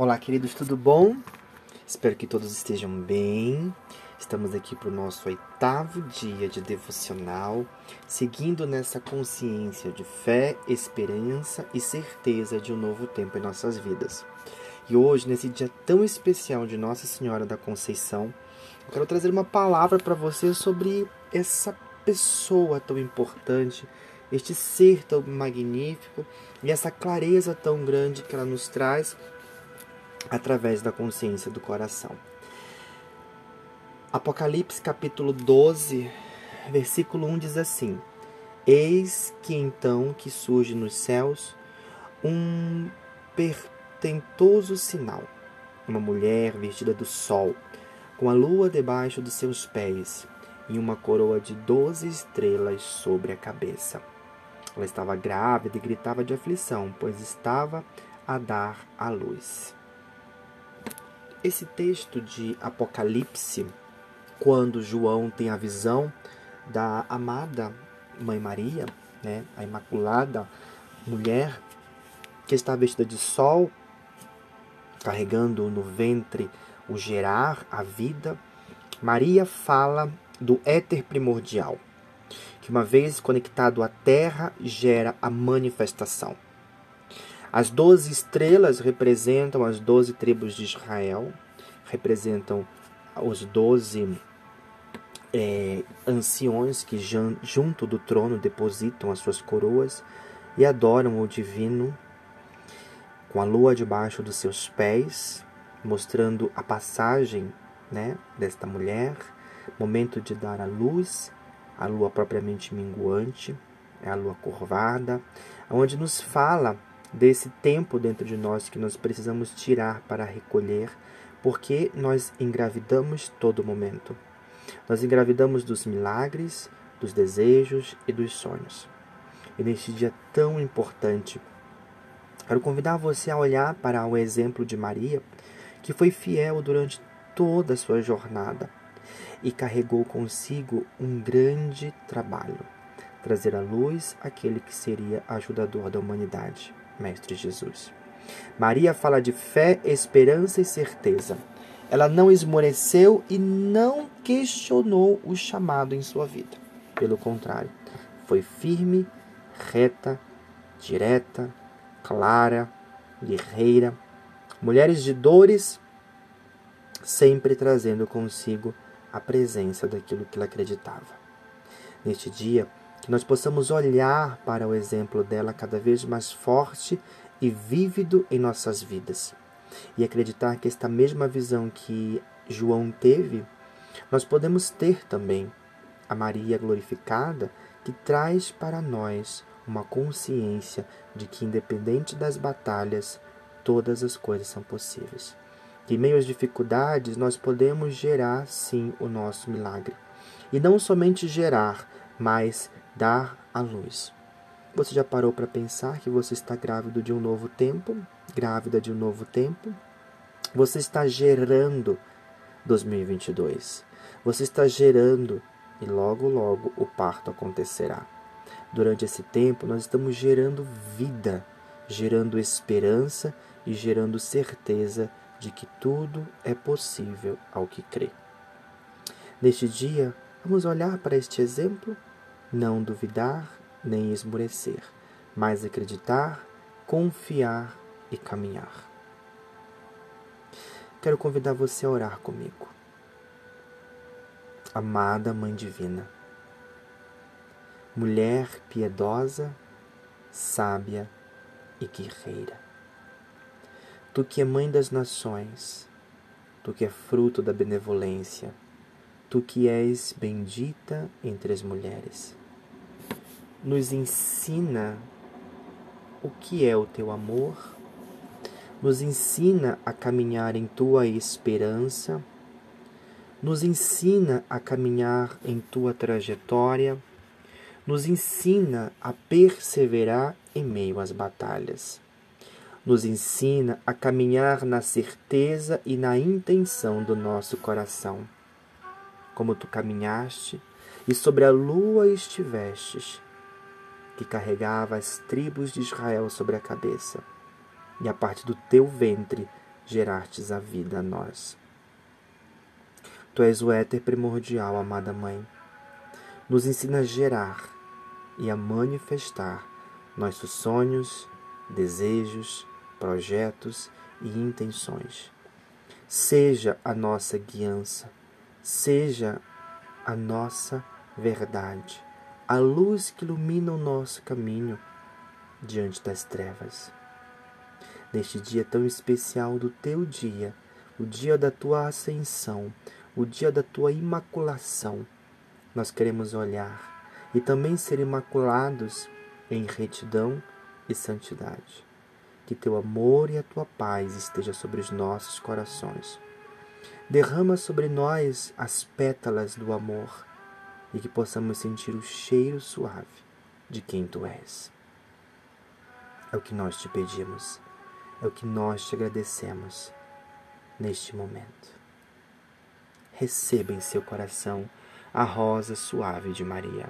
Olá, queridos, tudo bom? Espero que todos estejam bem. Estamos aqui para o nosso oitavo dia de devocional, seguindo nessa consciência de fé, esperança e certeza de um novo tempo em nossas vidas. E hoje, nesse dia tão especial de Nossa Senhora da Conceição, eu quero trazer uma palavra para você sobre essa pessoa tão importante, este ser tão magnífico e essa clareza tão grande que ela nos traz através da consciência do coração. Apocalipse capítulo 12, versículo 1 diz assim: Eis que então que surge nos céus um pertentoso sinal, uma mulher vestida do sol, com a lua debaixo dos seus pés e uma coroa de doze estrelas sobre a cabeça. Ela estava grávida e gritava de aflição, pois estava a dar à luz. Esse texto de Apocalipse, quando João tem a visão da amada Mãe Maria, né, a Imaculada Mulher, que está vestida de sol, carregando no ventre o gerar, a vida, Maria fala do éter primordial, que uma vez conectado à terra gera a manifestação. As doze estrelas representam as doze tribos de Israel, representam os doze é, anciões que junto do trono depositam as suas coroas e adoram o divino com a lua debaixo dos seus pés, mostrando a passagem né, desta mulher, momento de dar a luz, a lua propriamente minguante, é a lua curvada, onde nos fala desse tempo dentro de nós que nós precisamos tirar para recolher, porque nós engravidamos todo momento. Nós engravidamos dos milagres, dos desejos e dos sonhos. E neste dia tão importante, quero convidar você a olhar para o exemplo de Maria, que foi fiel durante toda a sua jornada e carregou consigo um grande trabalho trazer à luz aquele que seria ajudador da humanidade. Mestre Jesus. Maria fala de fé, esperança e certeza. Ela não esmoreceu e não questionou o chamado em sua vida. Pelo contrário, foi firme, reta, direta, clara, guerreira. Mulheres de dores, sempre trazendo consigo a presença daquilo que ela acreditava. Neste dia, que nós possamos olhar para o exemplo dela cada vez mais forte e vívido em nossas vidas e acreditar que esta mesma visão que João teve, nós podemos ter também a Maria glorificada que traz para nós uma consciência de que, independente das batalhas, todas as coisas são possíveis. Que em meio às dificuldades nós podemos gerar sim o nosso milagre. E não somente gerar, mas dar à luz. Você já parou para pensar que você está grávido de um novo tempo? Grávida de um novo tempo? Você está gerando 2022. Você está gerando e logo, logo o parto acontecerá. Durante esse tempo, nós estamos gerando vida, gerando esperança e gerando certeza de que tudo é possível ao que crê. Neste dia, vamos olhar para este exemplo não duvidar nem esmorecer, mas acreditar, confiar e caminhar. Quero convidar você a orar comigo. Amada Mãe Divina, mulher piedosa, sábia e guerreira. Tu que é mãe das nações, tu que é fruto da benevolência, tu que és bendita entre as mulheres nos ensina o que é o teu amor, nos ensina a caminhar em tua esperança, nos ensina a caminhar em tua trajetória, nos ensina a perseverar em meio às batalhas. Nos ensina a caminhar na certeza e na intenção do nosso coração. Como tu caminhaste e sobre a lua estivestes, que carregava as tribos de Israel sobre a cabeça, e a parte do teu ventre gerastes a vida a nós. Tu és o éter primordial, amada Mãe. Nos ensina a gerar e a manifestar nossos sonhos, desejos, projetos e intenções. Seja a nossa guiança, seja a nossa verdade, a luz que ilumina o nosso caminho diante das trevas. Neste dia tão especial do teu dia, o dia da tua ascensão, o dia da tua imaculação, nós queremos olhar e também ser imaculados em retidão e santidade. Que teu amor e a tua paz esteja sobre os nossos corações. Derrama sobre nós as pétalas do amor e que possamos sentir o cheiro suave de quem tu és. É o que nós te pedimos, é o que nós te agradecemos neste momento. Receba em seu coração a rosa suave de Maria.